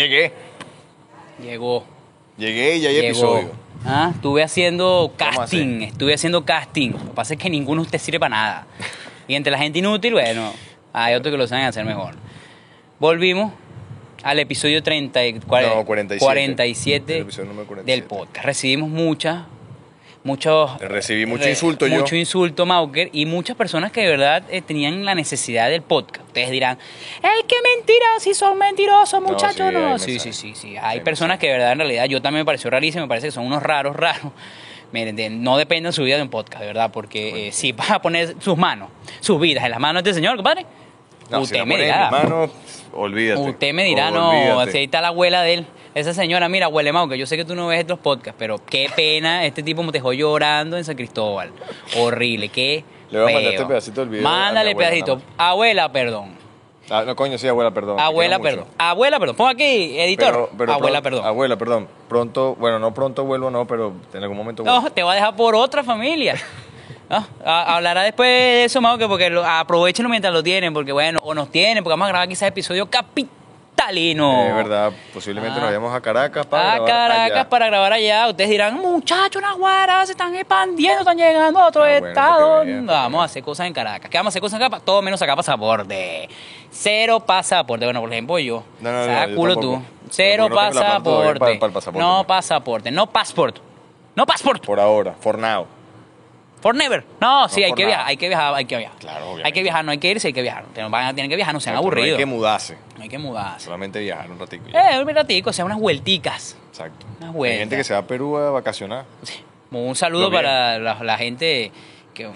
Llegué. Llegó. Llegué y ya hay llegó. episodio. Ah, estuve haciendo ¿Cómo casting, estuve haciendo casting. Lo que pasa es que ninguno ustedes sirve para nada. Y entre la gente inútil, bueno, hay otros que lo saben hacer mejor. Volvimos al episodio 30, y- No, 47. 47 El episodio número 47. del podcast. Recibimos muchas, muchos... Recibí mucho re- insulto yo. Mucho insulto, Mauker, y muchas personas que de verdad eh, tenían la necesidad del podcast. Ustedes dirán, ¡Ey, qué mentira! Si son mentirosos, muchachos. sí, No, sí, sí, sí, sí. Hay Hay personas que de verdad, en realidad, yo también me pareció rarísimo, me parece que son unos raros, raros. Miren, de- no depende de su vida de un podcast, de verdad, porque eh, si vas a poner sus manos, sus vidas en las manos de este señor, compadre, No, usted me dirá. olvídate. Usted me dirá, no, ahí está la abuela de él. Esa señora, mira, huele que yo sé que tú no ves estos podcasts, pero qué pena, este tipo me dejó llorando en San Cristóbal. Horrible, qué Le voy a mandar este pedacito del video Mándale abuela, pedacito. Abuela, perdón. Ah, no, coño, sí, abuela, perdón. Abuela, perdón. Abuela, perdón. Pon aquí, editor. Pero- pero Abuela, perdón. Abuela, perdón. Pronto, bueno, no pronto vuelvo, no, pero en algún momento vuelvo. No, te va a dejar por otra familia. No, a- hablará después de eso, Mau, que porque lo, aprovechenlo mientras lo tienen, porque bueno, o nos tienen, porque vamos a grabar quizás episodio capitalino. Es verdad, posiblemente Ah. nos vayamos a Caracas para a grabar Caracas allá. para grabar allá. Ustedes dirán, muchachos, Naguara, se están expandiendo, están llegando a otro Ah, bueno, estado. para que vean, para que vamos a hacer cosas en Caracas. ¿Qué vamos a hacer cosas en Caracas? Todo menos sacar pasaporte. Cero pasaporte. Bueno, por ejemplo, yo. No, no, no, culo tú. Cero no pasaporte. para- pasaporte, No no. pasaporte. No passport. No passport. Por ahora, for now. For never. No, sí, No, hay que nada. viajar, hay que viajar, hay que viajar. Claro, Hay obviamente. que viajar, no hay que irse, hay que viajar. Van a tener que viajar, no sean Exacto, no aburridos. hay que mudarse, No hay que mudarse. solamente viajar un ratito. y ya. Eh, un ratico, o sea, unas vuelticas. Exacto. unas Hay vueltas. gente que se va a Perú a vacacionar. Un saludo para la, la gente que, que-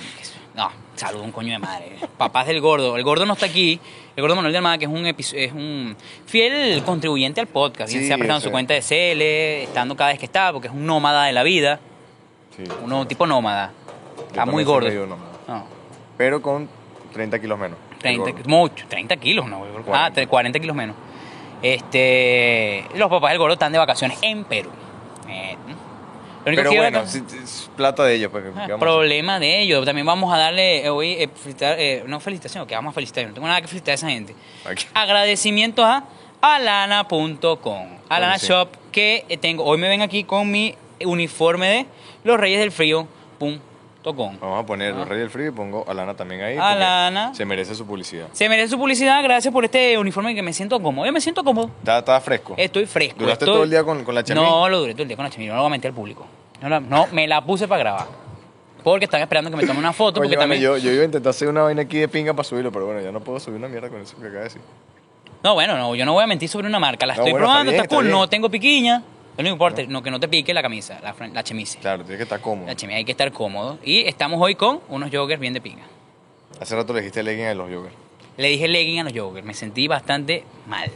No, saludo un coño de madre. Papás del gordo. El gordo no está aquí. El gordo Manuel de Almada, que es un, es un fiel contribuyente al podcast. Sí, se ha prestado su cuenta de CL, estando cada vez que está, porque es un nómada de la vida. Sí. Uno tipo nómada. Está muy gordo. No, Pero con 30 kilos menos. 30, El gordo. mucho, 30 kilos, no. Ah, 40. 40. 40 kilos menos. Este, los papás del gordo están de vacaciones en Perú. Eh, lo único Pero que bueno, es plata de ellos. Pues, ¿qué Ah, problema de ellos. También vamos a darle eh, hoy, eh, felicitar, eh, no felicitación, que vamos a felicitar. No tengo nada que felicitar a esa gente. Aquí. Agradecimiento a alana.com. Alana sí. Shop, que tengo. Hoy me ven aquí con mi uniforme de los Reyes del Vamos a poner Ah. los Reyes del Frío y pongo a Lana también ahí. Alana. porque Se merece su publicidad. Se merece su publicidad. Gracias por este uniforme que me siento cómodo. Yo me siento cómodo. Está, está fresco. Estoy fresco. ¿Duraste estoy- todo el día con, con la chamis? No, lo duré todo el día con la chamis. No lo voy a mentir al público. No, la- no, me la puse para grabar. Porque están esperando que me tome una foto. Oye, porque también... yo, yo iba a intentar hacer una vaina aquí de pinga para subirlo, pero bueno, ya no puedo subir una mierda con eso que acaba de decir. No, bueno, no, yo no voy a mentir sobre una marca. La No, estoy bueno, probando, está cool. está No tengo piquiña. No importa, no, que no te pique la camisa, la, la chemise. Claro, tienes que estar cómodo. La chemise hay que estar cómodo. Y estamos hoy con unos joggers bien de pinga. Hace rato le dijiste legging a los joggers. Le dije legging a los joggers. Me sentí bastante mal.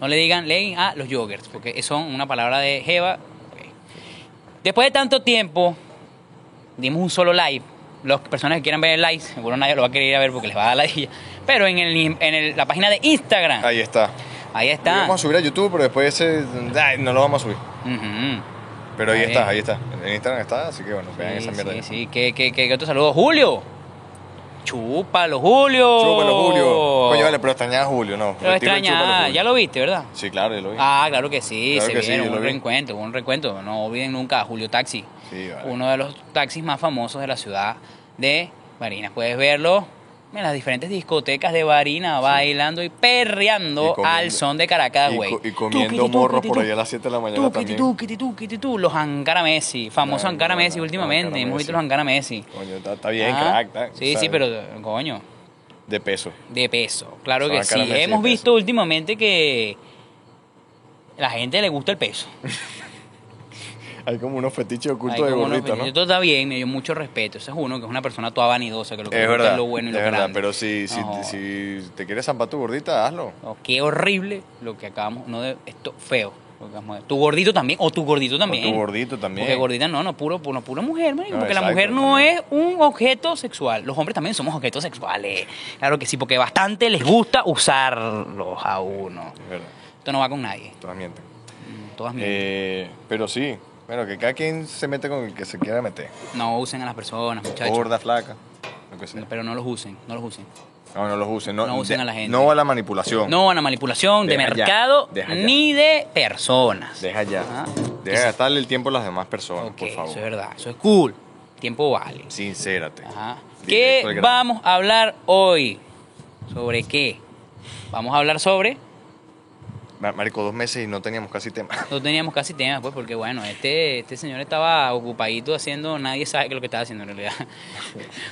No le digan legging a los joggers, porque son una palabra de Jeva. Después de tanto tiempo, dimos un solo live. Las personas que quieran ver el live, seguro nadie lo va a querer ir a ver porque les va a dar la dilla. Pero en, el, en el- la página de Instagram, Ahí está. Ahí Lo está. Vamos a subir a YouTube, pero después ese, ay, no lo vamos a subir. Pero ahí Está ahí está. En Instagram está, así que bueno, vean Sí, esa mierda. sí, ahí. sí. ¿Qué, qué, qué, qué otro saludo? ¡Julio! ¡Chúpalo, Julio! Chúpalo, Julio. Coño, vale, pero extrañaba a Julio, no. Lo Retiro el extraña, chúpalo, Julio. ya lo viste, ¿verdad? Sí, claro, ya lo vi. Ah, claro que sí, Claro se que sí, viene yo un reencuentro, un reencuentro. No olviden nunca a Julio Taxi, Sí, vale. uno de los taxis más famosos de la ciudad de Barinas. Puedes verlo en las diferentes discotecas de Barinas, bailando y perreando Y comiendo- al son de Caracas, güey. y comiendo morros por ahí a las 7 de la mañana también. los Ankara Messi, famosos No, Ankara no, Messi no, últimamente. Ankara Hemos Messi. visto los Ankara Messi. Coño, está, está bien, Ah, crack. está, Sí, sí, pero coño, De peso. de peso. Claro Son que Ankara sí. Messi Hemos visto últimamente que la gente le gusta el peso. Hay como unos fetiches ocultos de gordito, ¿no? Esto está bien, me dio mucho respeto. Ese es uno que es una persona toda vanidosa, que lo que Es verdad, es lo bueno y es lo verdad, grande. pero si, si, No. si te quieres zampar tu gordita, hazlo. No, qué horrible lo que acabamos, no de, esto feo. tu gordito también, o tu gordito también. O tu gordito también. Porque gordita no, no, puro, puro, pura mujer, No, porque la mujer no también. es un objeto sexual. Los hombres también somos objetos sexuales. Claro que sí, porque bastante les gusta usarlos a uno. Es verdad, Esto no va con nadie. todas mienten. Mm, Todas mienten. Eh, pero sí, bueno, que cada quien se mete con el que se quiera meter. No usen a las personas, muchachos. Gorda, flaca, lo que sea. Pero no los usen, no los usen. No, no los usen. No, No usen de- a la gente. No a la manipulación. No a la manipulación de Deja ya, mercado deja ya. ni de personas. Deja ya. Ah. Deja de gastarle el tiempo a las demás personas, Ok, por favor. eso es verdad. Eso es cool. Tiempo vale. Sincérate. Ajá. Directo ¿Qué grano. vamos a hablar hoy? ¿Sobre qué? Vamos a hablar sobre... Ma- Marico, dos meses y no teníamos casi tema. No teníamos casi temas, pues, porque bueno, este, este señor estaba ocupadito haciendo, nadie sabe qué es lo que estaba haciendo en realidad.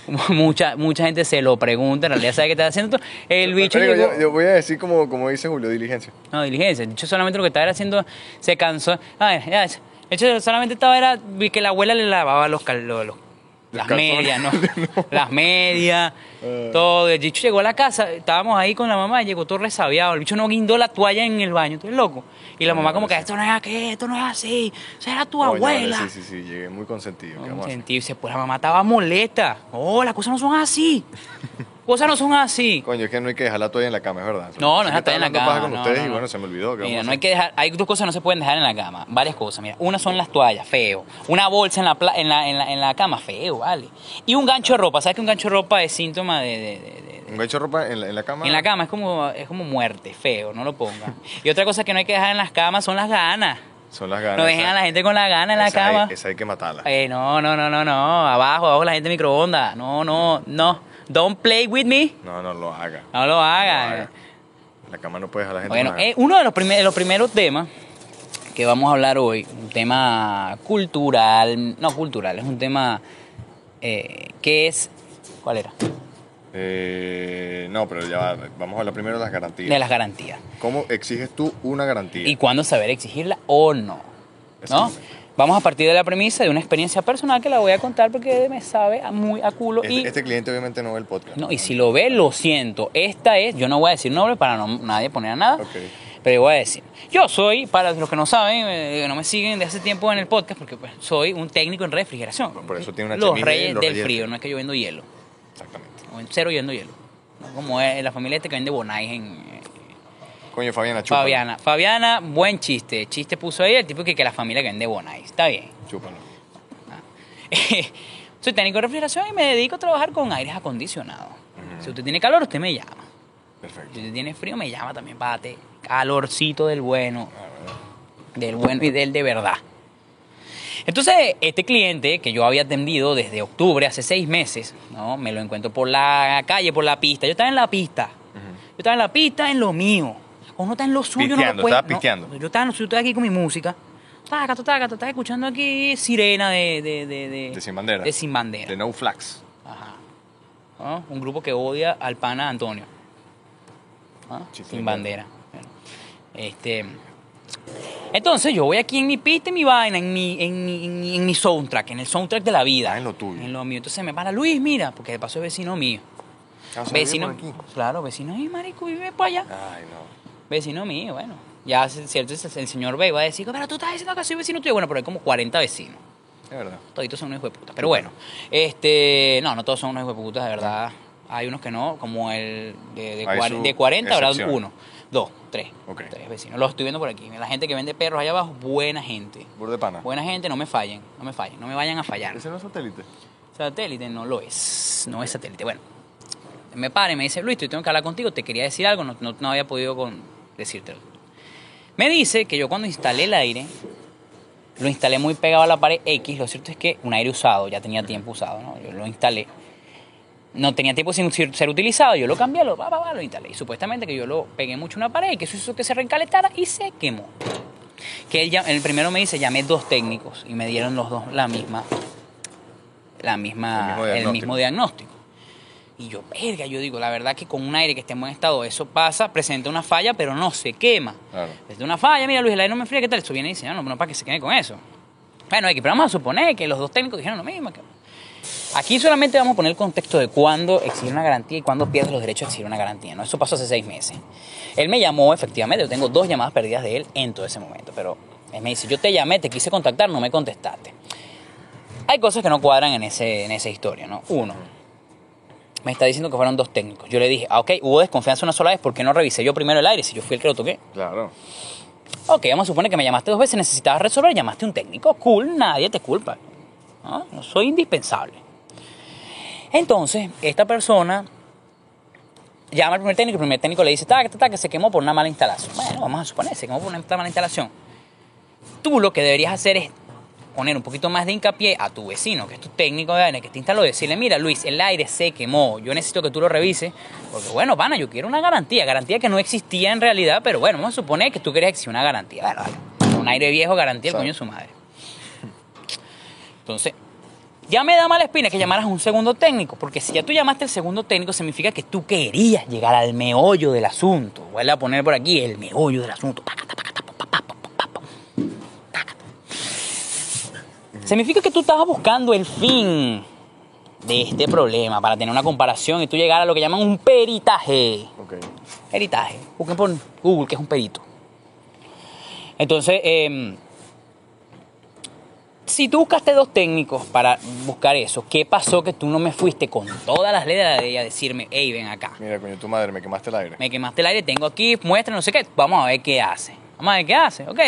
mucha, mucha gente se lo pregunta, en realidad sabe qué estaba haciendo. El bicho llegó- yo, yo voy a decir como, como dice Julio, diligencia. No, diligencia. El bicho solamente lo que estaba haciendo, se cansó. Ay, ya, el bicho solamente estaba era, vi que la abuela le lavaba los, cal- los- los- las medias, ¿no? Las medias, Ah. todo. El bicho llegó a la casa, estábamos ahí con la mamá, llegó todo resabiado. El bicho no guindó la toalla en el baño, tú eres loco. Y la mamá como que, esto no es aquí, esto no es así, eso era tu abuela. vale, Sí, sí, sí, llegué muy consentido. ¿qué No, vamos a hacer? sentido, y pues la mamá estaba molesta. Oh, las cosas no son así. cosas no son así. Coño, es que no hay que dejar la toalla en la cama, es verdad. No, no es que estar en la cama. con no, ustedes no, y no. bueno, se me olvidó. ¿qué Mira, no hay que dejar, hay dos cosas que no se pueden dejar en la cama, varias cosas. Mira, una son las toallas, feo. Una bolsa en la, pla- en la, en la, en la cama, feo, vale. Y un gancho de ropa, ¿sabes que un gancho de ropa es síntoma de, de- de- de- ¿Un gancho de ropa en la, en la cama? en la cama es como, es como muerte, feo, no lo pongan. Y otra cosa que no hay que dejar en las camas son las ganas. Son las ganas. No dejen a la gente con la gana en la esa cama. Hay, esa hay que matarla. Eh, no, no, no, no, no. Abajo, abajo la gente microondas. No, no, no. Don't play with me. No, no lo haga. No lo haga. La cama no puede dejar a la gente Bueno, con la eh, uno de los, primer- los primeros temas que vamos a hablar hoy, un tema cultural, no cultural, es un tema eh, que es, ¿cuál era? Eh, no, pero ya va, vamos a hablar primero de las garantías. De las garantías. ¿Cómo exiges tú una garantía? Y cuándo saber exigirla o no. ¿No? Vamos a partir de la premisa de una experiencia personal que la voy a contar porque me sabe a muy a culo. Este, y, este cliente obviamente no ve el podcast. no, y si lo ve, lo siento. Esta es, yo no voy a decir nombre para no nadie poner a nada. Ok. Pero yo voy a decir, yo soy, para los que no saben, eh, que no me siguen de hace tiempo en el podcast, porque pues, soy un técnico en refrigeración. Por eso tiene una Los reyes los del reyes. frío, no es que yo vendo hielo. Exactamente. Cero yo vendo hielo. No como es la familia este que vende Bonais en eh, Coño, Fabiana, chúpalo. Fabiana. Fabiana, buen chiste. Chiste puso ahí el tipo que, que la familia que vende Bonais. Está bien. Chúpalo. soy técnico de refrigeración y me dedico a trabajar con aires acondicionados. Si usted tiene calor, usted me llama. Perfecto. Si usted tiene frío, me llama también darte calorcito del bueno. Ah, bueno. del bueno y del de verdad. Entonces, este cliente que yo había atendido desde octubre, hace seis meses, ¿no? me lo encuentro por la calle, por la pista. Yo estaba en la pista. Yo estaba en la pista en lo mío. Uno está en lo suyo, no Pisteando, lo puede. estaba no. pisteando. yo estaba, en lo suyo, estaba aquí con mi música. Taca, taca, taca, escuchando aquí sirena de... De, de, de, De Sin Bandera. De Sin Bandera. De No Flags. Ajá. ¿No? Un grupo que odia al pana Antonio. ¿Ah? Sin bandera. Bueno, Este, entonces yo voy aquí en mi pista, en mi vaina, en mi, en mi, en mi, en mi soundtrack, en el soundtrack de la vida. Ah, en lo tuyo. En lo mío. Entonces me para Luis, mira, porque de paso es vecino mío. Ah, Vecino, aquí. claro, vecino, y marico, vive por allá. Ay, no. Vecino mío, bueno. Ya, cierto, el señor B va a decir, pero tú estás diciendo que soy vecino tuyo. Bueno, pero hay como 40 vecinos. Es verdad. Toditos son unos hijos de puta. Pero bueno, este, no, no todos son unos hijos de puta, de verdad. Hay unos que no, como el de, de, de 40 habrá uno, dos, tres. Tres vecinos. Los estoy viendo por aquí. La gente que vende perros allá abajo, buena gente. Burde de pana. Buena gente, no me fallen, no me fallen, no me vayan a fallar. ¿Ese no es satélite? Satélite no lo es, no es satélite. Bueno, me para y me dice, Luis, yo tengo que hablar contigo, te quería decir algo, no, no, no había podido con, decírtelo. Me dice que yo cuando instalé el aire, lo instalé muy pegado a la pared X, lo cierto es que un aire usado, ya tenía tiempo usado, ¿no? Yo lo instalé. No tenía tiempo sin ser utilizado, yo lo cambié, lo, pa, pa, pa, lo instalé. Y supuestamente que yo lo pegué mucho a una pared y que eso hizo que se reencalentara y se quemó. Que él, el primero me dice, llamé dos técnicos y me dieron los dos la misma, la misma, El mismo el mismo diagnóstico. Y yo, verga, yo digo, la verdad que con un aire que esté en buen estado, eso pasa, presenta una falla, pero no se quema. Claro. Desde una falla, mira Luis, el aire no me enfría, ¿qué tal? Eso viene y dice, "Ah, no, no para que se quede con eso. Bueno, pero vamos a suponer que los dos técnicos dijeron lo mismo. que- Aquí solamente vamos a poner el contexto de cuándo exige una garantía y cuándo pierdes los derechos de exigir una garantía. ¿no? Eso pasó hace seis meses. Él me llamó, efectivamente, yo tengo dos llamadas perdidas de él en todo ese momento, pero él me dice, yo te llamé, te quise contactar, no me contestaste. Hay cosas que no cuadran en, ese, en esa historia, ¿no? Uno, me está diciendo que fueron dos técnicos. Yo le dije, ah, ok, hubo desconfianza una sola vez, ¿por qué no revisé yo primero el aire si yo fui el que lo toqué? Claro. Ok, vamos a suponer que me llamaste dos veces, necesitabas resolver, llamaste a un técnico. Cool, nadie te culpa. ¿no? No soy indispensable. Entonces, esta persona llama al primer técnico, el primer técnico le dice, taca, taca, que se quemó por una mala instalación. Bueno, vamos a suponer, se quemó por una mala instalación. Tú lo que deberías hacer es poner un poquito más de hincapié a tu vecino, que es tu técnico de aire, que te instaló, decirle, mira Luis, el aire se quemó, yo necesito que tú lo revises, porque bueno, pana, yo quiero una garantía, garantía que no existía en realidad, pero bueno, vamos a suponer que tú querías que existía una garantía, Bueno, vale, un aire viejo, garantía el coño de su madre. Entonces, ya me da mala espina que llamaras a un segundo técnico, porque si ya tú llamaste al segundo técnico, significa que tú querías llegar al meollo del asunto. Vuelve a poner por aquí el meollo del asunto. Significa que tú estabas buscando el fin de este problema para tener una comparación y tú llegar a lo que llaman un peritaje. Ok. Peritaje. Busquen por Google, que es un perito. Entonces, em, si tú buscaste dos técnicos para buscar eso, ¿qué pasó que tú no me fuiste con todas las leyes de la ley a decirme, hey, ven acá? Mira, coño, tu madre, me quemaste el aire. Me quemaste el aire, tengo aquí, muestra, no sé qué, vamos a ver qué hace. Vamos a ver qué hace, ok,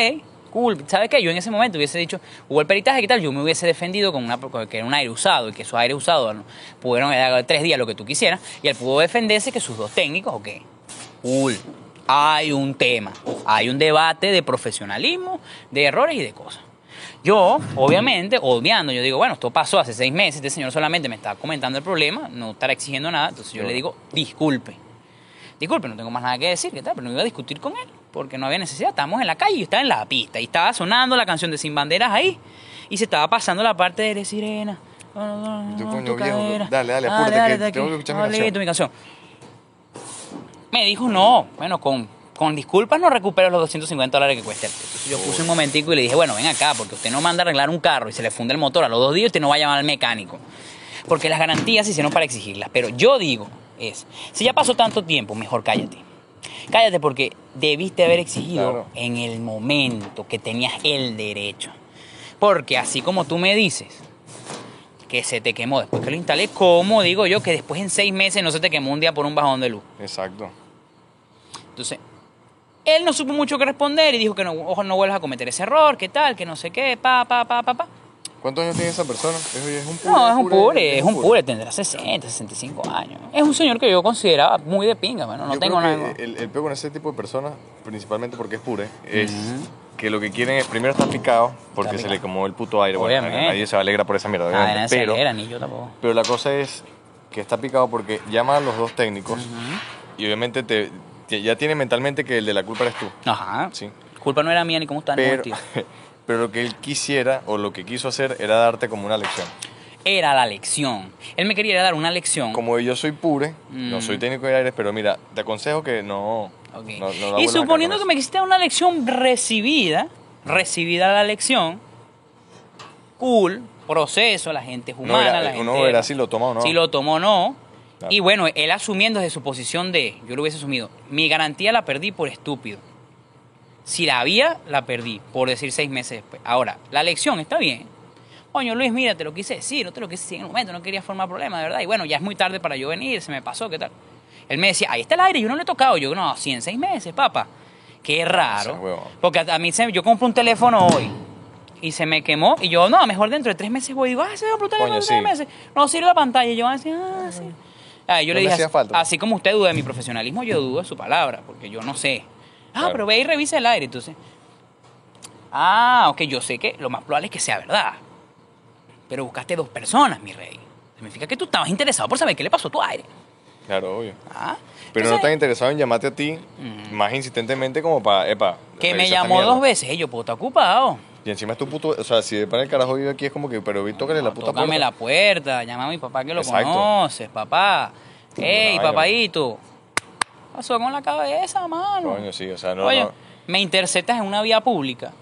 cool. ¿Sabes qué? Yo en ese momento hubiese dicho, hubo el peritaje, ¿qué tal? Yo me hubiese defendido con una, con que era un aire usado y que esos aires usados ¿no? pudieron dar tres días lo que tú quisieras y él pudo defenderse que sus dos técnicos, ok, cool. Hay un tema, hay un debate de profesionalismo, de errores y de cosas. Yo, obviamente, obviando, yo digo, bueno, esto pasó hace seis meses, este señor solamente me está comentando el problema, no estará exigiendo nada, entonces yo le digo, disculpe. Disculpe, no tengo más nada que decir, ¿qué tal? Pero no iba a discutir con él, porque no había necesidad, estábamos en la calle, yo estaba en la pista, y estaba sonando la canción de Sin Banderas ahí, y se estaba pasando la parte de Eres Sirena. Tú, Tu coño, viejo, dale, dale, apúrate, que dale, tengo que escuchar mi canción. mi canción. Me dijo, no, bueno, con, con disculpas no recupero los 250 dólares que cuesta. Entonces yo puse un momentico y le dije, bueno, ven acá, porque usted no manda a arreglar un carro y se le funde el motor a los dos días, usted no va a llamar al mecánico. Porque las garantías se hicieron para exigirlas. Pero yo digo, es, si ya pasó tanto tiempo, mejor cállate. Cállate porque debiste haber exigido Claro. en el momento que tenías el derecho. Porque así como tú me dices que se te quemó después que lo instalé, ¿cómo digo yo que después en seis meses no se te quemó un día por un bajón de luz? Exacto. Entonces, él no supo mucho que responder y dijo que no, ojo, no vuelvas a cometer ese error, que tal, que no sé qué, pa, pa, pa, pa, pa. ¿Cuántos años tiene esa persona? Es, un pure. No, es un pure, es un pure, tendrá 60, 65 años. Es un señor que yo consideraba muy de pinga, bueno, no Yo tengo creo nada. que El, el peo con ese tipo de personas, principalmente porque es pure, es que lo que quieren es primero estar picado porque Está se le quemó el puto aire. Bueno, Obviamente. nadie se alegra por esa mierda, Ah, obviamente, nadie se pero, alegra, ni yo tampoco. pero la cosa es que está picado porque llama a los dos técnicos y obviamente te, ya tiene mentalmente que el de la culpa eres tú. Ajá. Sí. Culpa no era mía ni cómo está, ni Pero, tío. pero lo que él quisiera o lo que quiso hacer era darte como una lección. Era la lección. Él me quería dar una lección. Como yo soy pure, no Mm. soy técnico de aires, pero mira, te aconsejo que no. No- no y suponiendo que me quisiste una lección recibida, recibida la lección, cool, proceso, la gente es humana, Uno verá- la gente... uno verá si lo toma o no. Si lo tomó o no. Claro. Y bueno, él asumiendo desde su posición de, yo lo hubiese asumido, mi garantía la perdí por estúpido. Si la había, la perdí, por decir seis meses después. Ahora, la lección está bien. Coño, Luis, mira, te lo quise decir, no te lo quise decir en el momento, no quería formar problemas, de verdad. Y bueno, ya es muy tarde para yo venir, se me pasó, ¿qué tal? Él me decía, ahí está el aire, yo no lo he tocado. Yo, no, sí, en seis meses, papá. Qué raro. Porque a, mí, se, yo compro un teléfono hoy y se me quemó. Y yo, no, mejor dentro de tres meses voy. Y digo, ah, se va a explotar dentro de tres meses. No sirve la pantalla. Y yo, así, ah, sí. Ah, yo No le dije, así, falta. así como usted duda de mi profesionalismo, yo dudo de su palabra, porque yo no sé. Ah, Claro. pero ve y revisa el aire, entonces. Ah, ok, yo sé que lo más probable es que sea verdad. Pero buscaste dos personas, mi rey. Significa que tú estabas interesado por saber qué le pasó a tu aire. Claro, obvio. Ah, Pero no entonces, están interesados en llamarte a ti Mm. más insistentemente como para, epa. Que me llamó dos veces, yo puedo estar ocupado. Y encima es tu puto. O sea, si de para el carajo vive aquí es como que, pero vi, tócale la puta Tócame puerta. la puerta, llama a mi papá que lo Exacto. conoces, papá. Ey, papadito. ¿Qué Pasó con la cabeza, mano. Coño, sí, o sea, no. Oye, no. me interceptas en una vía pública.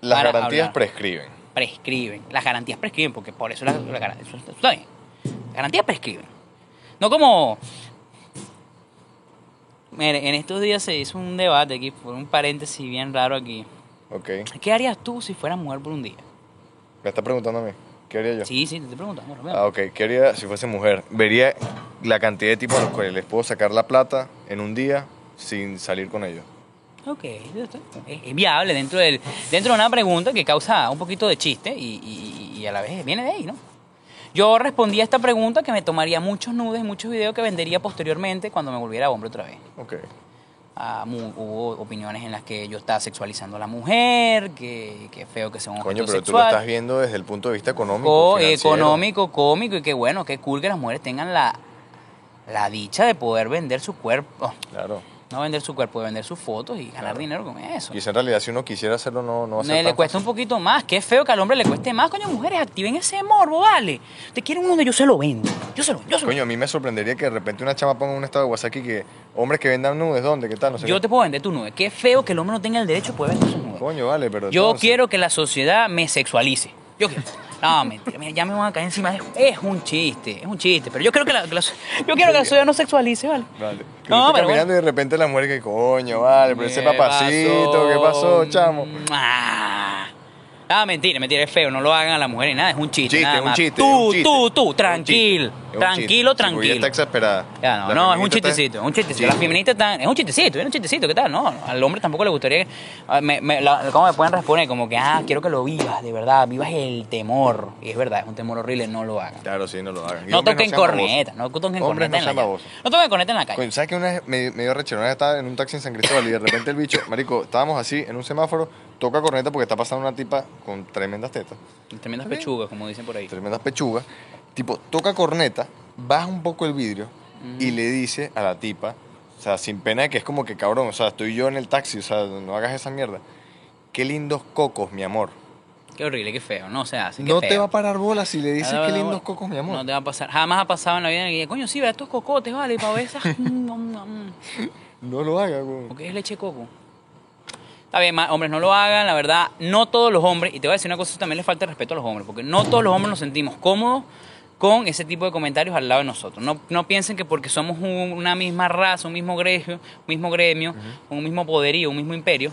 Las garantías hablar. prescriben. prescriben. Las garantías prescriben, porque por eso las la, gar- eso está bien. Las garantías prescriben. No como. Mire, en estos días se hizo un debate aquí, por un paréntesis bien raro aquí. Ok. ¿Qué harías tú si fueras mujer por un día? Me está preguntando a mí. ¿Qué haría yo? Sí, sí, te estoy preguntando. Romeo. Ah, ok. ¿Qué haría si fuese mujer? Vería la cantidad de tipos a los cuales les puedo sacar la plata en un día sin salir con ellos. Ok, es, viable dentro, del, dentro de una pregunta que causa un poquito de chiste y, y- y a la vez viene de ahí, ¿no? Yo respondí a esta pregunta que me tomaría muchos nudes y muchos videos que vendería posteriormente cuando me volviera hombre otra vez. Ok. Mu- hubo opiniones en las que yo estaba sexualizando a la mujer, que, que feo que sea un Coño, pero tú lo sexual. estás viendo desde el punto de vista económico. Co- financiero. económico, cómico y qué bueno, qué cool que las mujeres tengan la, la dicha de poder vender su cuerpo. Claro. No vender su cuerpo, vender sus fotos y ganar Claro. dinero con eso. Quizá en realidad si uno quisiera hacerlo no, no va a ser Le, cuesta un poquito más. Qué feo que al hombre le cueste más. Coño, mujeres, activen ese morbo, vale. Te quieren uno yo se lo vendo. Yo se lo yo se lo Coño, a mí me sorprendería que de repente una chama ponga un estado de WhatsApp que hombres que vendan nudes, ¿dónde? ¿Qué tal? No sé Yo qué. te puedo vender tu nube. Qué feo que el hombre no tenga el derecho de poder vender sus nubes. Coño, vale, pero Yo entonces- quiero que la sociedad me sexualice. Yo quiero. No, mentira, mira, ya me van a caer encima. Es, es un chiste, es un chiste. Pero yo creo que la, que la- yo quiero que la sociedad no sexualice, ¿vale? Vale. Que No, pero caminando y de repente la mujer que coño, vale, pero ese ¿Qué papacito, ¿qué pasó, chamo? Ah, Ah, mentira, mentira, es feo, no lo hagan a la mujer ni nada, es un chiste. Chiste, nada un más. chiste, Tú, un chiste. tú, tú, Es un tranquilo, chiste, es un tranquilo, chiste. Sí, porque ella tranquilo. está exasperada. Ya, no, La no, es un feminista está- chistecito, es un chistecito. Sí. Las feministas están, es un chistecito, es un chistecito, ¿qué tal? No, al hombre tampoco le gustaría que, ah, me, me- la- ¿cómo me pueden responder? Como que, ah, quiero que lo vivas, de verdad, vivas el temor. Y es verdad, es un temor horrible, no lo hagan. Claro, sí, no lo hagan. Y No hombres toquen sean corneta, no toquen Hombres corneta no en la sean calle. babosos. No toquen corneta en la calle. Coño, ¿sabes que una vez me, me dio rechero? Una vez estaba en un taxi en San Cristóbal y de repente el bicho, marico, estábamos así en un semáforo, toca corneta porque está pasando una tipa con tremendas tetas, Tremendas pechugas, como dicen por ahí. tremendas pechugas, tipo, toca corneta, baja un poco el vidrio y le dice a la tipa, o sea, sin pena de que es como que cabrón, o sea, estoy yo en el taxi, o sea, no hagas esa mierda. Qué lindos cocos, mi amor. Qué horrible, qué feo, no se hace. No te feo. va a parar bola si le dices Ah, qué no, lindos cocos, mi amor. No te va a pasar. Jamás ha pasado en la vida en que, coño, sí, ve estos cocotes, vale, para ver esas. No lo hagas, güey. Porque es leche de coco. Está bien, hombres, no lo hagan, la verdad, no todos los hombres, y te voy a decir una cosa, también le falta respeto a los hombres, porque no todos los hombres nos sentimos cómodos con ese tipo de comentarios al lado de nosotros. No, no piensen que porque somos un- una misma raza, un mismo gremio, un mismo gremio, un mismo poderío, un mismo imperio,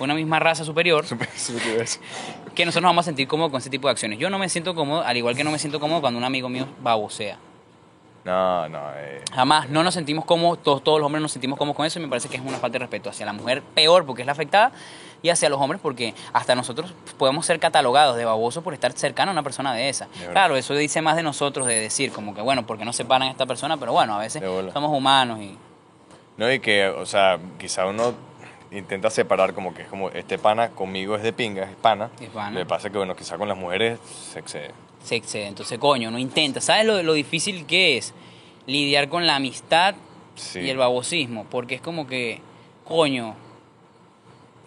una misma raza superior, que nosotros nos vamos a sentir cómodos con ese tipo de acciones. Yo no me siento cómodo, al igual que no me siento cómodo cuando un amigo mío babosea. No, no, eh. Jamás, no nos sentimos cómodos, todos, todos los hombres nos sentimos cómodos con eso y me parece que es una falta de respeto hacia la mujer peor porque es la afectada y hacia los hombres porque hasta nosotros podemos ser catalogados de babosos por estar cercano a una persona de esa. Claro, eso dice más de nosotros de decir como que bueno, porque no separan a esta persona, pero bueno, a veces somos humanos y No, y que, o sea, quizá uno intenta separar como que es como este pana conmigo es de pinga, es pana. Es pana. Pasa que, bueno, quizá con las mujeres se excede. se excede. Entonces, coño, no intenta. ¿Sabes lo, lo difícil que es lidiar con la amistad Sí. y el babosismo? Porque es como que, coño,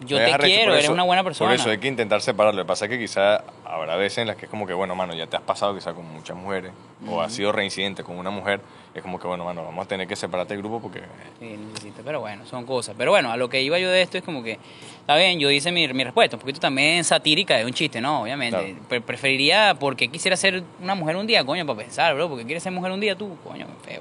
yo te quiero, eres una buena persona. Por eso hay que intentar separarlo. Lo que pasa es que quizá habrá veces en las que es como que, bueno, mano, ya te has pasado quizá con muchas mujeres o has sido reincidente con una mujer. Es como que, bueno, mano, vamos a tener que separarte del grupo porque... Sí, necesito, pero bueno, son cosas. Pero bueno, a lo que iba yo de esto es como que, está bien, yo hice mi, mi respuesta, un poquito también satírica de un chiste, ¿no? Obviamente. Claro. Pre- preferiría, porque quisiera ser una mujer un día, coño, para pensar, bro, porque quieres ser mujer un día tú, coño, feo.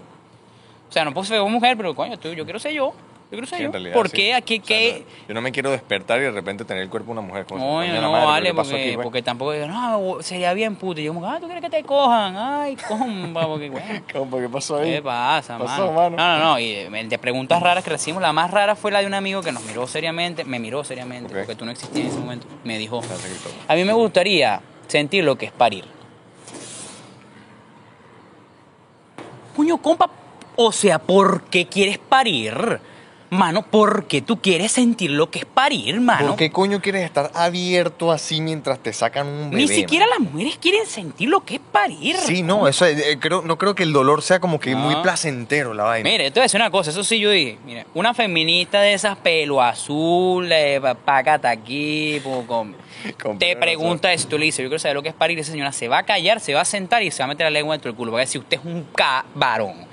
O sea, no puedo ser mujer, pero coño, tú, yo quiero ser yo. Yo ser Sí, yo. realidad, ¿Por sí. qué? Aquí, O sea, qué? no- yo no me quiero despertar y de repente tener el cuerpo de una mujer. Como coño, la no madre, vale, ¿qué pasó porque, aquí, pues? porque tampoco digo, no, sería bien puto. Y yo como, ah, tú quieres que te cojan, ay, compa, porque, bueno. Compa, ¿Qué pasó ahí? ¿Qué pasa, Pasó, mano? mano. No, no, no. Y de preguntas raras que recibimos, la más rara fue la de un amigo que nos miró seriamente, me miró seriamente, porque tú no existías en ese momento. Me dijo, a mí me gustaría sentir lo que es parir. Coño, compa, o sea, ¿por qué quieres parir? Mano, ¿por qué tú quieres sentir lo que es parir, mano? ¿Por qué coño quieres estar abierto así mientras te sacan un bebé? Ni siquiera mano? las mujeres quieren sentir lo que es parir. Sí, no, eso eh, creo, no creo que el dolor sea como que No. muy placentero la vaina. Mire, te voy a decir una cosa, eso sí yo dije, mire, una feminista de esas pelo azul, eh, pa- págata aquí, po- con- Con te pregunta eso, tú le dices, yo quiero saber lo que es parir, esa señora se va a callar, se va a sentar y se va a meter la lengua dentro del culo, va a decir, usted es un varón.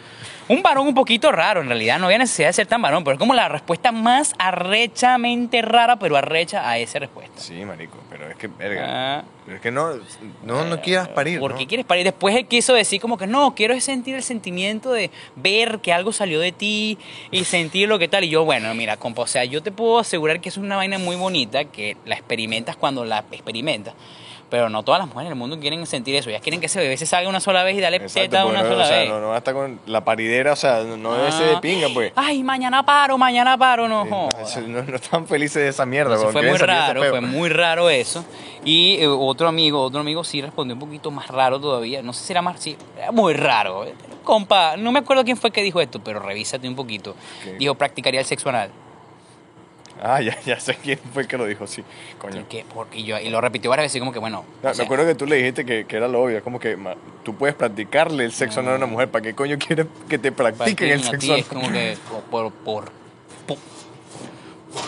Un varón un poquito raro, en realidad, no había necesidad de ser tan varón, pero es como la respuesta más arrechamente rara, pero arrecha a esa respuesta. Sí, marico, pero es que, verga, Ah. pero es que no, no, no quieras parir, ¿Por ¿no? qué quieres parir? Después él quiso decir como que no, quiero sentir el sentimiento de ver que algo salió de ti y sentir lo que tal. Y yo, bueno, mira, compa, o sea, yo te puedo asegurar que es una vaina muy bonita, que la experimentas cuando la experimentas. Pero no todas las mujeres del mundo quieren sentir eso. Ellas quieren que ese bebé se salga una sola vez y darle Exacto, teta una no, sola o sea, vez. no, no con la paridera, o sea, no, debe ser de Ah. pinga, pues. Ay, mañana paro, mañana paro, no Sí, no, no- están felices de esa mierda, Entonces fue muy raro, fue muy raro eso. Y eh, otro amigo, otro amigo sí respondió un poquito más raro todavía. No sé si era más, sí, era muy raro. Compa, no me acuerdo quién fue que dijo esto, pero revísate un poquito. Dijo, practicaría el sexo anal. Ah, ya, ya sé quién fue que lo dijo, sí. Coño. Porque y yo, y lo repitió varias veces, como que bueno. No, sea, me acuerdo que tú le dijiste que, que era lo obvio, es como que ma, tú puedes practicarle el sexo anal a una mujer, ¿para qué coño quieres que te practiquen ti, el a sexo anal? es como que por, por, por-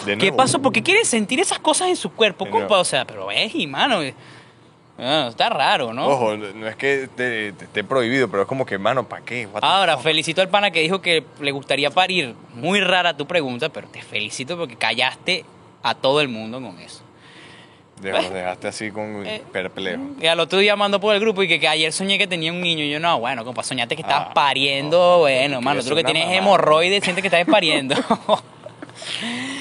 De ¿Qué pasó? ¿Por qué quieren sentir esas cosas en su cuerpo, compa? O sea, pero es, y mano. Ah, está raro, ¿no? Ojo, no es que te, te esté prohibido, pero es como que, mano, ¿para qué? What Ahora, felicito al pana que dijo que le gustaría parir. Muy rara tu pregunta, pero te felicito porque callaste a todo el mundo con eso. Dejaste así con Eh, perplejo. Y al otro día mandó por el grupo y que, que ayer soñé que tenía un niño. Y yo, no, bueno, compa, soñaste que estabas Ah, pariendo. bueno, mano, tú lo que tienes es hemorroides, sientes que estás pariendo.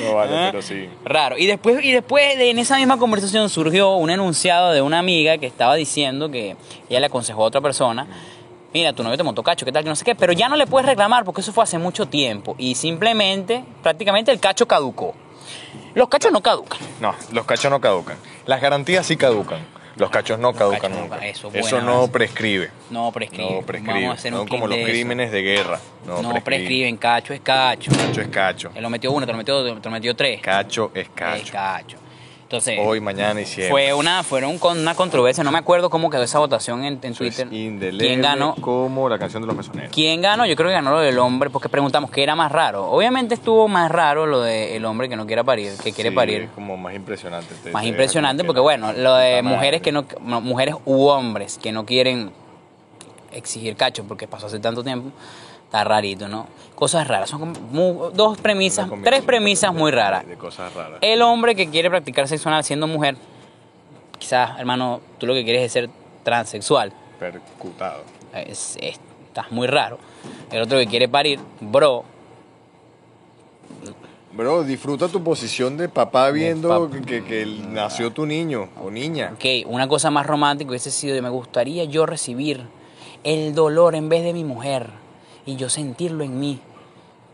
No vale, Ah. pero sí. Raro. Y después, y después de, en esa misma conversación surgió un enunciado de una amiga que estaba diciendo que ella le aconsejó a otra persona. Mira, tu novio te montó cacho, qué tal, que no sé qué, pero ya no le puedes reclamar porque eso fue hace mucho tiempo. Y simplemente, prácticamente el cacho caducó. Los cachos no caducan. No, los cachos no caducan. Las garantías sí caducan. Los cachos no caducan cachos nunca. ca- eso, Eso no prescribe. No prescriben. No prescribe. Vamos a hacer un no como los de crímenes de guerra. No, No, prescriben. prescriben, cacho es cacho. Cacho es cacho. Te lo metió uno, te lo metió te lo metió tres. Cacho es Es cacho. Entonces, Hoy, mañana y siempre. fue una, fueron con una controversia. No me acuerdo cómo quedó esa votación en, en es Twitter. indeleble ¿Quién ganó? Como la canción de los mesoneros. ¿Quién ganó? Yo creo que ganó lo del hombre, porque preguntamos qué era más raro. Obviamente estuvo más raro lo del hombre que no quiere parir, que quiere Sí, parir. es como más impresionante. Te- Más te impresionante porque bueno, lo de mujeres que no, no, mujeres u hombres que no quieren exigir cacho porque pasó hace tanto tiempo, está rarito, ¿no? Cosas raras, son como mu- dos premisas, tres premisas muy raras. De cosas raras. El hombre que quiere practicar sexo anal siendo mujer, quizás, hermano, tú lo que quieres es ser transexual. Percutado. Es, es- estás muy raro. El otro que quiere parir, bro, Bro, disfruta tu posición de papá viendo que, que nació tu niño o niña. ok, una cosa más romántica hubiese sido, me gustaría yo recibir el dolor en vez de mi mujer y yo sentirlo en mí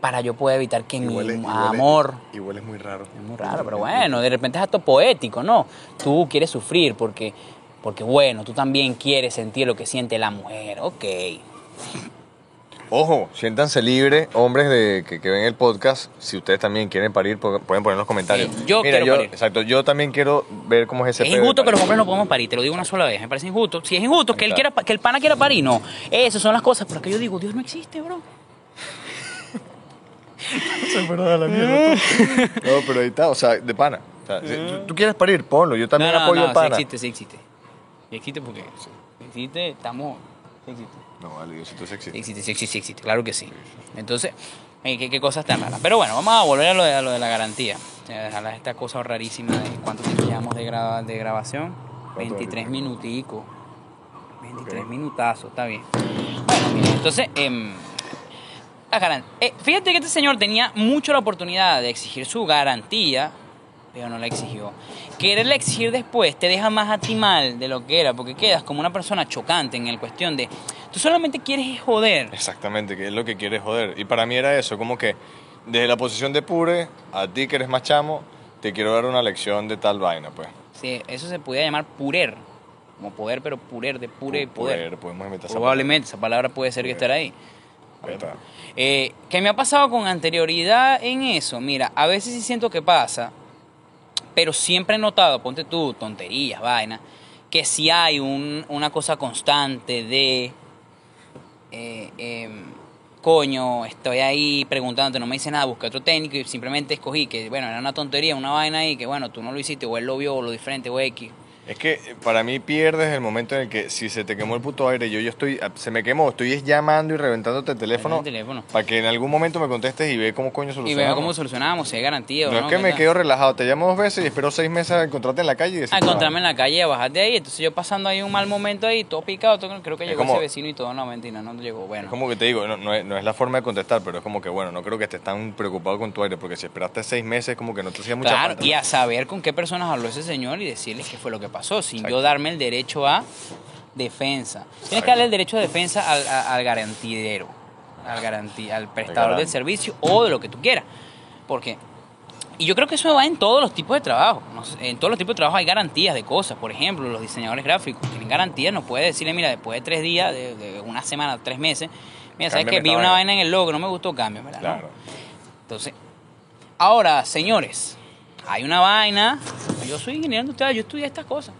para yo poder evitar que mi amor... Y huele muy raro. Es muy raro, pero bueno, de repente es acto poético, ¿no? Tú quieres sufrir porque, porque bueno, tú también quieres sentir lo que siente la mujer, ok. Ojo, siéntanse libres, hombres de que, que ven el podcast. Si ustedes también quieren parir, pueden poner en los comentarios. Sí, yo Mira, quiero yo, parir. Exacto, yo también quiero ver cómo es ese Es injusto que los hombres no podemos parir, te lo digo una sola vez, me parece injusto. Si es injusto que, él quiera, que el pana quiera parir, no. Esas son las cosas por las que yo digo, Dios no existe, bro. Se fueron a la mierda. no, pero ahí está, o sea, de pana. O sea, si tú, tú quieres parir, ponlo. Yo también no, no, apoyo no, pana. Sí existe, sí existe. Sí existe porque sí existe, estamos... Sí existe. No, vale, Diosito sí existe. Existe, sí existe, sí existe, claro que sí. Entonces, eh, ¿qué, qué cosas tan raras. Pero bueno, vamos a volver a lo de, a lo de la garantía. A la- esta cosa rarísima de cuánto tiempo llevamos de, graba- de grabación. 23 ahorita? minuticos. 23 Ok. minutazos, está bien. Bueno, entonces, la garan- eh, fíjate que este señor tenía mucho la oportunidad de exigir su garantía, pero no la exigió. Quererla exigir después te deja más a ti mal de lo que era, porque quedas como una persona chocante en el cuestión de, tú solamente quieres joder. Exactamente, que es lo que quieres joder. Y para mí era eso, como que desde la posición de pure, a ti que eres más chamo, te quiero dar una lección de tal vaina, pues. Sí, eso se podía llamar purer, como poder, pero purer, de pure poder. podemos inventar esa Probablemente, esa palabra puede ser que estará ahí. Ahí está. Eh, ¿Qué me ha pasado con anterioridad en eso? Mira, a veces sí siento que pasa, pero siempre he notado, ponte tú, tonterías, vaina, que si hay un- una cosa constante de, eh, em, coño, estoy ahí preguntándote, no me dice nada, busqué otro técnico y simplemente escogí que, bueno, era una tontería, una vaina ahí, que bueno, tú no lo hiciste, o él lo vio, o lo diferente, o X. Es que eh, para mí pierdes el momento en el que si se te quemó el puto aire, yo, yo estoy, ah, se me quemó, estoy es llamando y reventándote el teléfono El teléfono. para que en algún momento me contestes y ve cómo coño Y solucionamos. veo cómo solucionamos, si hay garantía o No no. es que ¿qué me quedo relajado, te llamo dos veces y espero seis meses a encontrarte en la calle y decirte, a encontrarme en "Ah, la calle, a bajar de ahí. Entonces yo pasando ahí un mal momento ahí, todo picado, todo- creo que Es llegó como- ese vecino y todo, no, mentira, no llegó. Bueno, Es como que te digo, no, no es, no es la forma de contestar, pero es como que, bueno, no creo que estés tan preocupado con tu aire, porque si esperaste seis meses, como que no te hacía mucha claro, falta. y a saber con qué personas habló ese señor y decirles qué fue lo que pasó. Pasó, sin yo darme el derecho a defensa. Tienes que darle el derecho de defensa al, a- al garantidero, al, garantí, al prestador del servicio o de lo que tú quieras. Porque, y yo creo que eso va en todos los tipos de trabajo. En todos los tipos de trabajo hay garantías de cosas. Por ejemplo, los diseñadores gráficos tienen garantías. No puedes decirle, mira, después de tres días, de, de una semana, tres meses, mira, sabes que vi una vaina. en el logo, no me gustó, cambio, ¿verdad? Claro. Entonces, ahora, señores, hay una vaina. Yo soy ingeniero industrial, yo estudié estas cosas.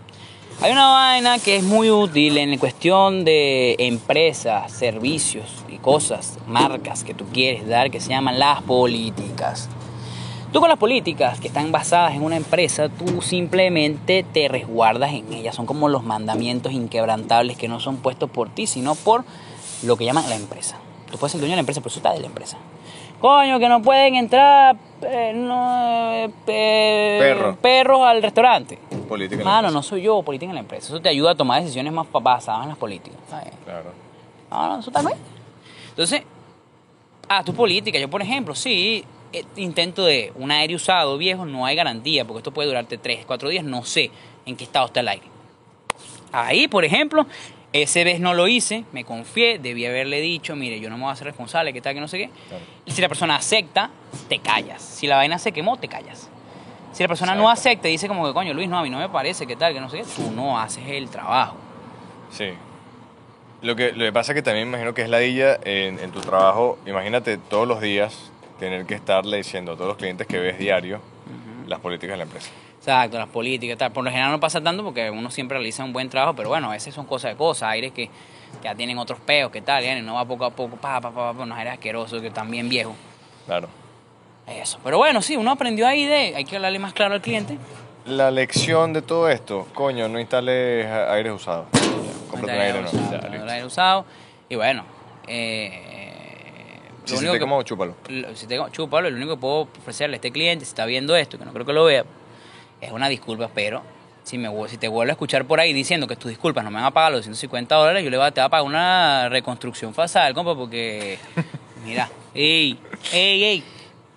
Hay una vaina que es muy útil en cuestión de empresas, servicios y cosas, marcas que tú quieres dar, que se llaman las políticas. Tú con las políticas que están basadas en una empresa, tú simplemente te resguardas en ellas. Son como los mandamientos inquebrantables que no son puestos por ti, sino por lo que llaman la empresa. Tú puedes ser dueño de la empresa, pero eso está de la empresa. Coño, que no pueden entrar eh, no, eh, Perro. perros al restaurante. Política. en la Mano, empresa. no soy yo política en la empresa. Eso te ayuda a tomar decisiones más basadas en las políticas. ¿sabes? Claro. No, no, eso también. Entonces, ah, tu política. Yo, por ejemplo, sí, eh, intento de un aire usado viejo, no hay garantía, porque esto puede durarte 3, 4 días, no sé en qué estado está el aire. Ahí, por ejemplo, ese vez no lo hice, me confié, debí haberle dicho, mire, yo no me voy a hacer responsable, qué tal, que no sé qué. Claro. Y si la persona acepta, te callas. Si la vaina se quemó, te callas. Si la persona no acepta y dice como que, coño, Luis, no, a mí no me parece, qué tal, que no sé qué, tú no haces el trabajo. Sí. Lo que, lo que pasa es que también imagino que es ladilla en, en tu trabajo. Imagínate todos los días tener que estarle diciendo a todos los clientes que ves diario las políticas de la empresa. Exacto, las políticas, tal. Por lo general no pasa tanto porque uno siempre realiza un buen trabajo, pero bueno, a veces son cosas de cosas, aires que que ya tienen otros peos, que tal, y no va poco a poco, pa, pa, pa, pa, unos aires asquerosos que están bien viejos. Claro. Eso. Pero bueno, sí, uno aprendió ahí de, hay que hablarle más claro al cliente. La lección de todo esto, coño, no instales aires usados. Cómprate un aire nuevo. usado, Ya, el listo. aire usado. Y bueno, eh, Si se te como, chúpalo. lo- si tengo, chúpalo, lo único que puedo ofrecerle a este cliente, si está viendo esto, que no creo que lo vea, es una disculpa, pero si, me, si te vuelvo a escuchar por ahí diciendo que tus disculpas no me van a pagar los 250 dólares, yo le voy a, te voy a pagar una reconstrucción facial, compa, porque, mira, ey, ey, ey,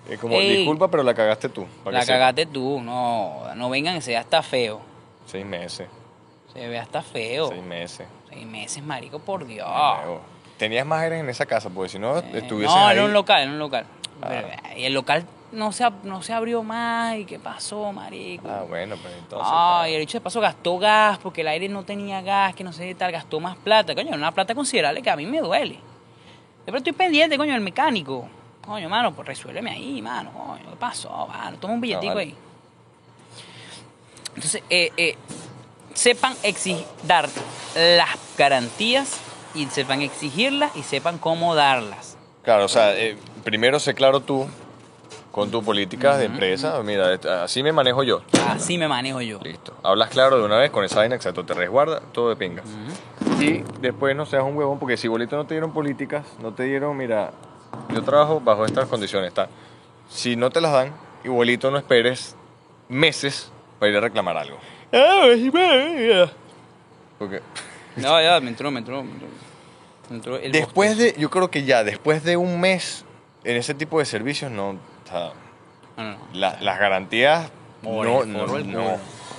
Es como, Ey. disculpa, pero la cagaste tú. para la cagaste tú, no, no vengan, se vea hasta feo, Seis meses. se ve hasta feo, Seis meses. seis meses, marico, por Dios. Tenías más aires en esa casa, porque si no, Eh, estuvieses no, ahí. era un local, era un local. Ah. Pero, y el local no se, no se abrió más. ¿Y qué pasó, marico? Ah, bueno, pues entonces. Ay, el hecho de paso gastó gas porque el aire no tenía gas, que no sé qué tal, gastó más plata. Coño, una plata considerable que a mí me duele. Pero estoy pendiente, coño, del mecánico. Coño, mano, pues resuélveme ahí, mano. Coño, ¿qué pasó, mano? Toma un billetico vale. ahí. Entonces, eh, eh, sepan exig- dar las garantías y sepan exigirlas y sepan cómo darlas. Claro, o sea, eh, primero sé claro tú con tu política de empresa. Mira, así me manejo yo. Así me manejo yo. Listo. Hablas claro de una vez con esa vaina, exacto. Te resguarda, todo de pingas. Y después no seas un huevón, porque si bolito no te dieron políticas, no te dieron, mira, yo trabajo bajo estas condiciones, está. Si no te las dan, igualito no esperes meses para ir a reclamar algo. Porque No, ya, me entró, me entró. Me entró, me entró el después de, yo creo que ya, después de un mes en ese tipo de servicios, no, sea. No, no, la- las garantías, Por no, el no, forro del culo. no,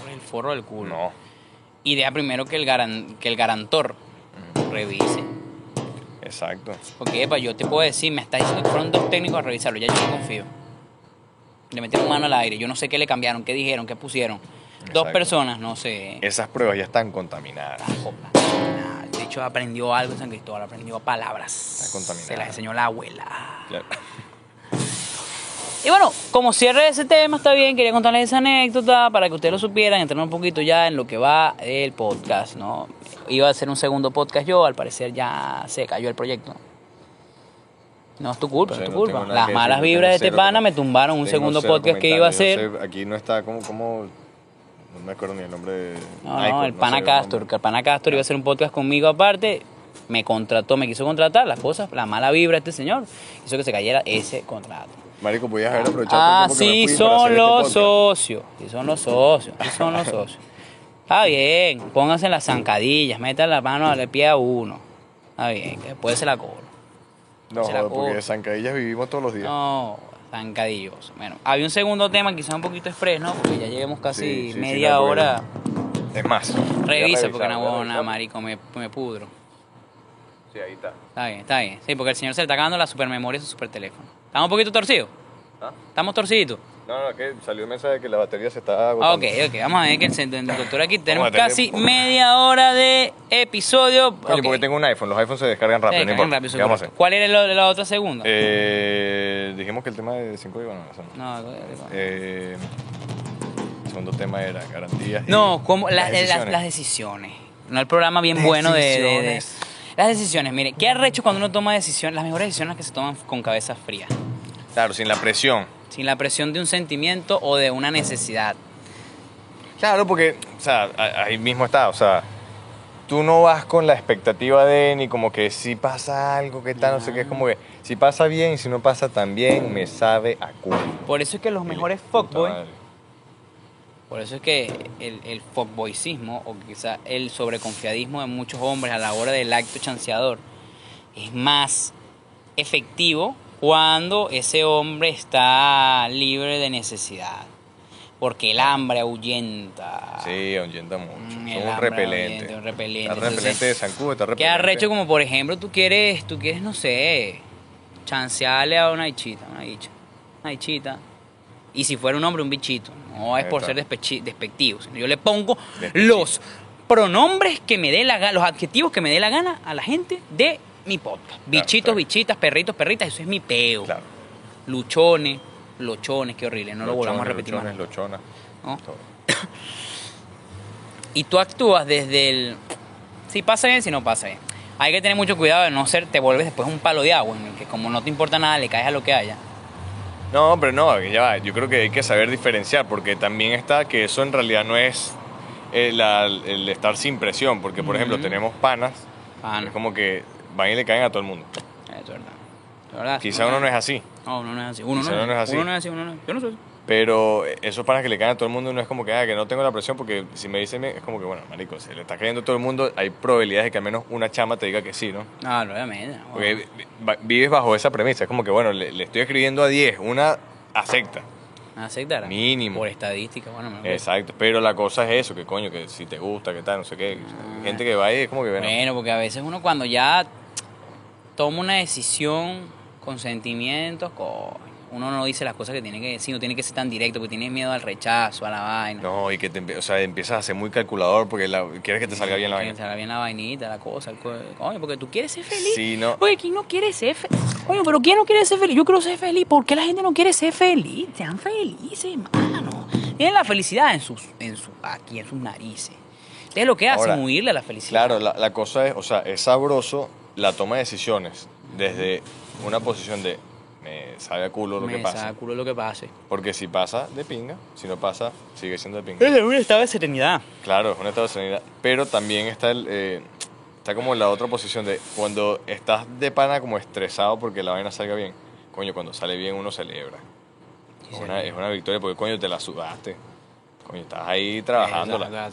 Por el forro del culo. no. Y deja primero que el, garan, que el garantor revise. Exacto. Porque, epa, yo te puedo decir, me está diciendo que fueron dos técnicos a revisarlo, ya yo no confío. Le metieron mano al aire, yo no sé qué le cambiaron, qué dijeron, qué pusieron. Dos personas, no sé. Esas pruebas ya están contaminadas. Jopla. Nah, De hecho, aprendió algo en San Cristóbal, aprendió palabras. Está contaminada. Se las enseñó la abuela. Claro. Y bueno, como cierre de ese tema, está bien, quería contarles esa anécdota para que ustedes lo supieran, entrar un poquito ya en lo que va el podcast, ¿no? Iba a hacer un segundo podcast yo, al parecer ya se cayó el proyecto. No es tu culpa, No es tu no culpa. Las malas decir, vibras de este pana me tumbaron un segundo podcast que iba a hacer. sé, aquí no está como, como, no me acuerdo ni el nombre de... No, Michael, no, el pana el Castor, que el pana Castor iba a hacer un podcast conmigo aparte, me contrató, me quiso contratar, las cosas, la mala vibra de este señor, hizo que se cayera ese contrato. Marico, podías haber aprovechado Ah, el tiempo que me sí son hacer los socios, sí son los socios, sí son los socios. Está bien, pónganse las zancadillas, metan la mano al pie a uno. Está bien, que después se la cobro. No, se la joder, porque cobro. de zancadillas vivimos todos los días. No, zancadillos. Bueno, había un segundo tema, quizá un poquito express, ¿no? Porque ya llevamos casi Sí, sí, sí, media hora Es más. voy a Revisa, porque no voy a huevo nada, marico, me, me pudro. Sí, ahí está. Está bien, está bien. Sí, porque el señor se le está acabando la supermemoria de su superteléfono. ¿Estamos un poquito torcidos? ¿Ah? ¿Estamos torciditos? No, no, que salió un mensaje de que la batería se está agotando. ok, ok. Vamos a ver que el doctor aquí tenemos casi media hora de episodio. Ok. porque tengo un iPhone, los iPhones se descargan rápido, Sí, no cargan importa. rápido, ¿Qué vamos a hacer? ¿Cuál era la, la otra segunda? Eh, dijimos que el tema de 5 días, bueno, eso no. no, Eh, el segundo tema era garantías. no, como la- las las, decisiones. No el programa bien bueno de, de-. Las decisiones, mire, ¿qué arrecho cuando uno toma decisiones? Las mejores decisiones que se toman con cabeza fría. Claro, sin la presión. Sin la presión de un sentimiento o de una necesidad. Claro, porque, o sea, ahí mismo está, o sea, tú no vas con la expectativa de ni como que si pasa algo, que tal, no sé qué, es como que si pasa bien, si no pasa tan bien, me sabe a culo. Por eso es que los mejores fuckboys. Por eso es que el, el fuckboycismo o quizá el sobreconfiadismo de muchos hombres a la hora del acto chanceador es más efectivo cuando ese hombre está libre de necesidad. Porque el hambre ahuyenta. Sí, ahuyenta mucho. Mm, el un repelente. un repelente. Está Entonces, repelente de zancudo, está repelente. ¿Qué arrecho como por ejemplo tú quieres, tú quieres, no sé, chancearle a una hichita, una hicha, una hichita. Y si fuera un hombre, un bichito. No es por ser despectivo. Yo le pongo los pronombres que me dé la gana, los adjetivos que me dé la gana a la gente de mi podcast. Bichitos, claro. bichitas, perritos, perritas, eso es mi peo. Claro. Luchones, lochones, qué horrible, no lo volvamos a repetir más. lochones, lochonas, ¿no? todo. Y tú actúas desde el... Si pasa bien, si no pasa bien. Hay que tener mucho cuidado de no ser, te vuelves después un palo de agua, en el que como no te importa nada, le caes a lo que haya. No, pero no, ya va. Yo creo que hay que saber diferenciar, porque también está que eso en realidad no es eh, la- el estar sin presión, porque por ejemplo tenemos panas, no. es como que van y le caen a todo el mundo. Es verdad. Es verdad. Quizá uno no es así, No, uno no es así. Uno no, no es así. Uno no es así, uno no es Yo no soy así. Pero esos panas que le caen a todo el mundo no es como que, ah, que no tengo la presión, porque si me dicen, es como que, bueno, marico, si le está cayendo a todo el mundo, hay probabilidades de que al menos una chama te diga que sí, ¿no? No, obviamente. no. Porque vi- vi- vives bajo esa premisa, es como que, bueno, le, le estoy escribiendo a 10, una acepta. Aceptar. Mínimo. Por estadística, bueno. me Exacto, pero la cosa es eso, que coño, que si te gusta, que tal, no sé qué. Gente que va ahí es como que, bueno, Bueno, porque a veces uno cuando ya toma una decisión con sentimientos, coño, uno no dice las cosas que tiene que decir, no tiene que ser tan directo, porque tiene miedo al rechazo, a la vaina. no, y que te, o sea, empiezas a ser muy calculador porque la- quieres que te salga bien la Que vaina. salga bien la vainita, la cosa, el co- coño, porque tú quieres ser feliz. Sí, no. Oye, ¿quién no quiere ser feliz? Coño, pero ¿quién no quiere ser feliz? Yo quiero ser feliz. ¿Por qué la gente no quiere ser feliz? Sean felices, hermano. Tienen la felicidad en sus, en su, aquí, en sus narices. Ustedes lo que hacen Ahora, huirle a la felicidad. Claro, la, la cosa es, o sea, es sabroso la toma de decisiones desde una posición de me sabe a culo lo Me que pasa. saca culo lo que pase. Porque si pasa, de pinga. Si no pasa, sigue siendo de pinga. Es un estado de serenidad. Claro, es un estado de serenidad. Pero también está el, eh, está como la otra posición de cuando estás de pana como estresado porque la vaina salga bien. Coño, cuando sale bien uno celebra. Sí, es, una, es una victoria porque coño te la sudaste. Coño, estás ahí trabajándola.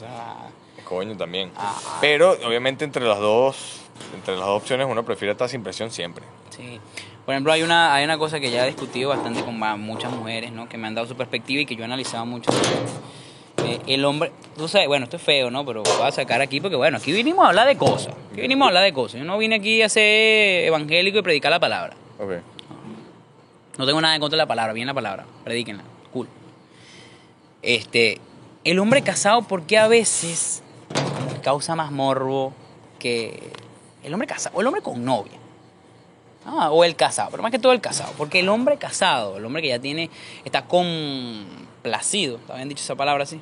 Coño, también. Ah. Pero obviamente entre las dos, entre las dos opciones uno prefiere estar sin presión siempre. Sí. Por ejemplo, hay una, hay una cosa que ya he discutido bastante con muchas mujeres, ¿no? Que me han dado su perspectiva y que yo he analizado mucho. Eh, el hombre, tú sabes, bueno, esto es feo, ¿no? Pero voy a sacar aquí porque, bueno, aquí vinimos a hablar de cosas. Aquí vinimos a hablar de cosas. Yo no vine aquí a ser evangélico y predicar la palabra. Ok. No tengo nada en contra de la palabra, bien la palabra. Predíquenla. Cool. Este, el hombre casado, ¿por qué a veces causa más morbo que el hombre casado? O el hombre con novia. Ah, o el casado, pero más que todo el casado. Porque el hombre casado, el hombre que ya tiene, está complacido, ¿está bien dicho esa palabra así?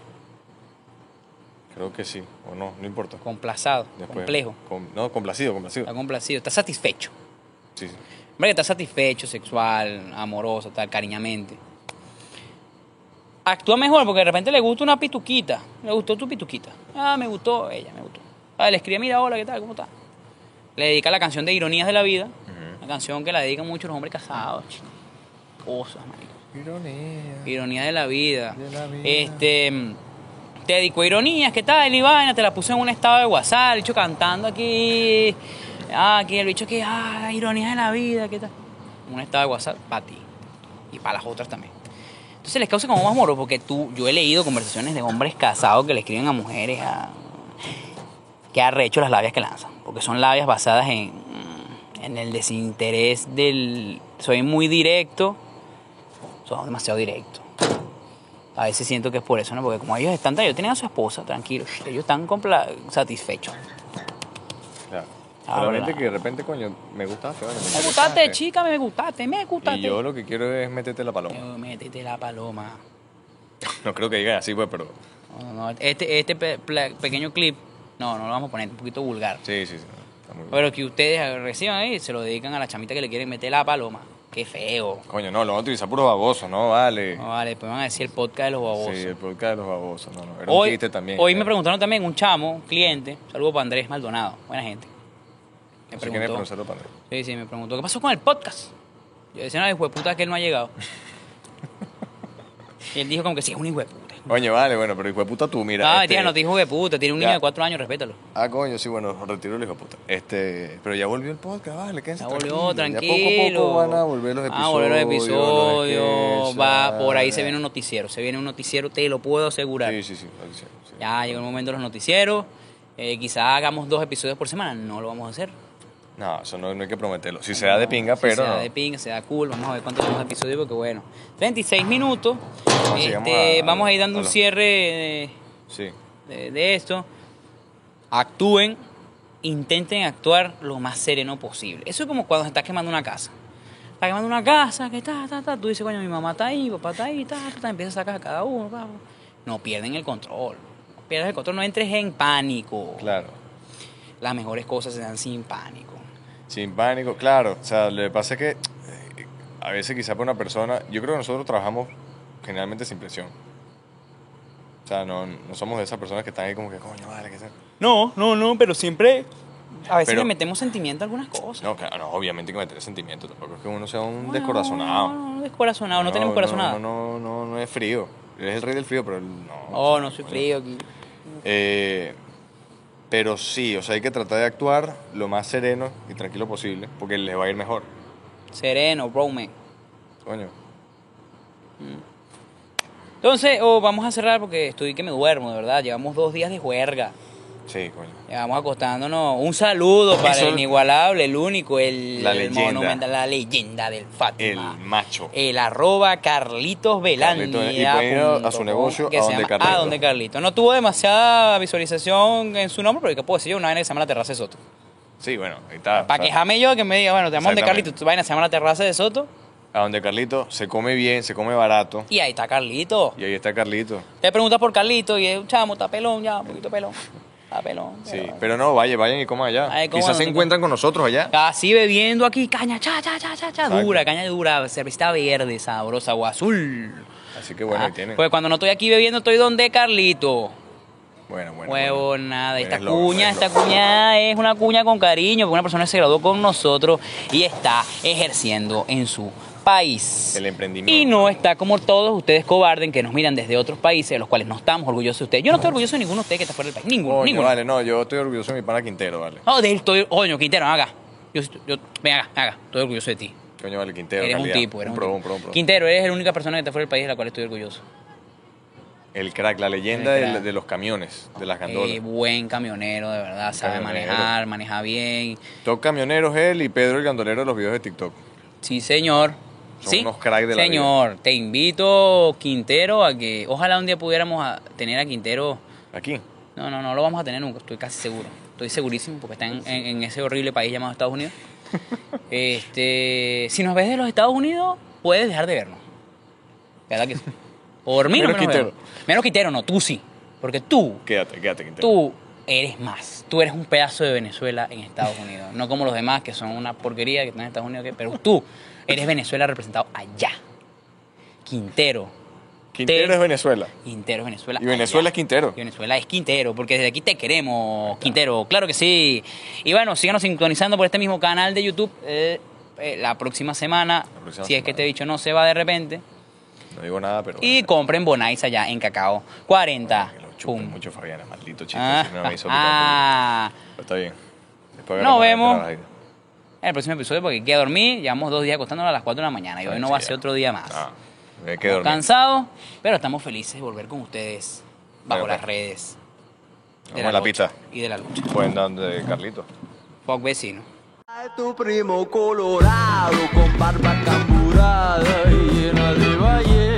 Creo que sí, o no, no importa. Complazado, Después, complejo. com- no, complacido, complacido. Está complacido, está satisfecho. Sí, sí. Hombre que está satisfecho, sexual, amoroso, tal, cariñamente. Actúa mejor porque de repente le gusta una pituquita. Le gustó tu pituquita. Ah, me gustó, ella me gustó. Ah, le escribe, mira, hola, ¿qué tal? ¿Cómo está? Le dedica la canción de Ironías de la Vida. Canción que la dedican mucho los hombres casados. chico. Cosas, marico. Ironía de la vida. De la vida. Este. mm, Te dedicó ironías, ¿qué tal? Y vaina, te la puse en un estado de WhatsApp, el bicho cantando aquí. Ah, aquí el bicho que, ah, ironías de la vida, ¿qué tal? Un estado de WhatsApp para ti. Y para las otras también. Entonces les causa como más moro, porque tú, yo he leído conversaciones de hombres casados que le escriben a mujeres a, que arrecho las labias que lanzan, porque son labias basadas en, en el desinterés del... Soy muy directo, soy demasiado directo. A veces siento que es por eso, ¿no? Porque como ellos están, ellos tienen a su esposa, tranquilos, ellos están compla- satisfechos. Claro. Ah, Solamente que de repente, coño, me gustaste, vale, Me gustaste, chica, me gustaste, me gustaste. Y yo lo que quiero es meterte la paloma. Eh, Métete la paloma. No creo que diga así, pues, pero. No, no, este este pe- pequeño clip, no, no lo vamos a poner, un poquito vulgar. Sí, sí, sí. Pero que ustedes reciban ahí se lo dedican a la chamita que le quieren meter la paloma. Qué feo. Coño, no, lo vamos a utilizar puro baboso, ¿no? Vale. No, vale, pues van a decir el podcast de los babosos. Sí, el podcast de los babosos, no, no. Era hoy un chiste también. hoy me preguntaron también, un chamo, un cliente, saludo para Andrés Maldonado, buena gente. Me No sé quién es, preguntó, un saludo para él. sí, sí, me preguntó, ¿qué pasó con el podcast? Yo decía, no, hijo de puta, que él no ha llegado. y él dijo como que sí, es un hijo de puta. Coño, vale, bueno, pero hijo de puta tú, mira. No, este- tía, no te dijo de puta, tiene un niño Ya. de cuatro años, respétalo. Ah, coño, sí, bueno, retiro el hijo de puta. Este, pero ya volvió el podcast, vale, quédense Ya volvió, tranquilo. Ya poco a poco van a volver los episodios. Ah, volver los episodios. los Va, por ahí ah, se viene un noticiero. Se viene un noticiero, te lo puedo asegurar. Sí, sí, sí. sí, sí. Ya llegó el momento de los noticieros. Eh, quizá hagamos dos episodios por semana. No lo vamos a hacer. No, eso no, no hay que prometerlo. Si se da de pinga, Si pero. se da no. de pinga, se da cool. Vamos a ver cuántos tenemos de episodios porque bueno. 36 minutos. Este, a- vamos a ir a dando un cierre de, Sí. de- de esto. Actúen. Intenten actuar lo más sereno posible. Eso es como cuando se está quemando una casa. Está quemando una casa, que ta, ta, ta. Tú dices, coño, mi mamá está ahí, mi papá está ahí, ta, ta, ta. Empieza a sacar a cada uno. pa, pa. No pierden el control. No pierdas el control. No entres en pánico. Claro. Las mejores cosas se dan sin pánico. Sin pánico, claro. O sea, lo que pasa es que eh, a veces quizá para una persona, yo creo que nosotros trabajamos generalmente sin presión. O sea, no, no somos de esas personas que están ahí como que, coño, vale, que sea. No, no, no, pero siempre. A veces Pero- le metemos sentimiento a algunas cosas. No, claro, no, obviamente hay que meter sentimiento. Tampoco es que uno sea un No, descorazonado. No, no, descorazonado, no, tenemos corazonado. No, no, no, no es frío. Eres el rey del frío, pero él no. Oh, no soy frío aquí. Eh, pero sí, o sea, hay que tratar de actuar lo más sereno y tranquilo posible, porque les va a ir mejor. Sereno, bro, man. Coño. Entonces, oh, vamos a cerrar porque estoy que me duermo, de verdad. Llevamos dos días de juerga. Sí, coño. Llevamos acostándonos. Un saludo para Eso- el inigualable, el único, el, La el monumental, la leyenda del El Fátima. macho. El arroba Carlitos. Carlitos, y a- a su negocio, que a donde Carlitos. A donde Carlitos. No tuvo demasiada visualización en su nombre, pero ¿qué puedo decir yo? Una vaina que se llama La Terraza de Soto. Sí, bueno, ahí está. Para quejarme yo, que me diga, bueno, te llamo donde. Carlitos, tu vaina se llama La Terraza de Soto. A donde Carlito se come bien, se come barato. Y ahí está Carlitos. Y ahí está Carlito. Te preguntas por Carlitos y es un chamo, está pelón ya, un poquito pelón. Está pelón. Sí, pero no, vaya, vayan y coman allá. Ay, Quizás se encuentran con nosotros allá. Así bebiendo aquí, caña, cha, cha, cha, cha, cha, dura, caña dura, cervecita verde, sabrosa o azul. Así que bueno, Ah, ahí tienen. Pues cuando no estoy aquí bebiendo, estoy donde Carlito. Bueno, bueno. Huevo, bueno. nada. Esta Eres cuña, esta loco. cuña es una cuña con cariño, porque una persona se graduó con nosotros y está ejerciendo en su país. El emprendimiento. Y no está como todos ustedes cobarden que nos miran desde otros países, de los cuales no estamos orgullosos de ustedes. Yo no estoy orgulloso de ninguno de ustedes que está fuera del país. Ninguno, ninguno. vale, no, yo estoy orgulloso de mi pana Quintero, vale. No, de él estoy, coño, Quintero, acá. Yo, yo, ven acá. Estoy orgulloso de ti. Coño, vale, Quintero. eres un tipo, eres un, pro, tipo. un pro, un pro. Quintero, eres la única persona que está fuera del país de la cual estoy orgulloso. El crack, la leyenda crack. De, los camiones, de las gandolas. Eh, buen camionero, de verdad. Sabe manejar, maneja bien. Top camioneros él y Pedro el gandolero de los videos de TikTok. Sí, señor. Son sí, unos cracks de la Señor, te invito, Quintero, a que ojalá un día pudiéramos a- tener a Quintero. Aquí. No, no, no lo vamos a tener nunca, estoy casi seguro. Estoy segurísimo porque está en, en- en ese horrible país llamado Estados Unidos. este, si nos ves de los Estados Unidos, puedes dejar de vernos. ¿Verdad que sí? Por mí no Menos menos Quintero. vernos. Menos Quintero, no, tú sí. Porque tú, Quédate, quédate, Quintero. tú eres más. Tú eres un pedazo de Venezuela en Estados Unidos. No como los demás que son una porquería que están en Estados Unidos. que- Pero tú eres Venezuela representado allá. Quintero. Quintero te- es Venezuela. Quintero es Venezuela. Y Venezuela allá. es Quintero. Y Venezuela es Quintero, porque desde aquí te queremos, Quintero, claro que sí. Y bueno, síganos sintonizando por este mismo canal de YouTube eh, eh, la próxima semana, próxima si es que este bicho no se va de repente. No digo nada, pero. Y compren Bonais allá en Cacao 40. Que lo chupen mucho, Fabiana, maldito chiste. Ah, si no me hizo ah. público. Pero está bien. Después Nos la vemos. En el próximo episodio, porque queda dormir, llevamos dos días acostándonos a las 4 de la mañana y hoy no va a ser otro día más. Ah. Hay que dormir. Cansados, pero estamos felices de volver con ustedes bajo las redes. Vamos a la pista. Y de la lucha. Pueden dar de Carlito. Fuck vecino. Tu primo colorado con barba camburada y llena de valle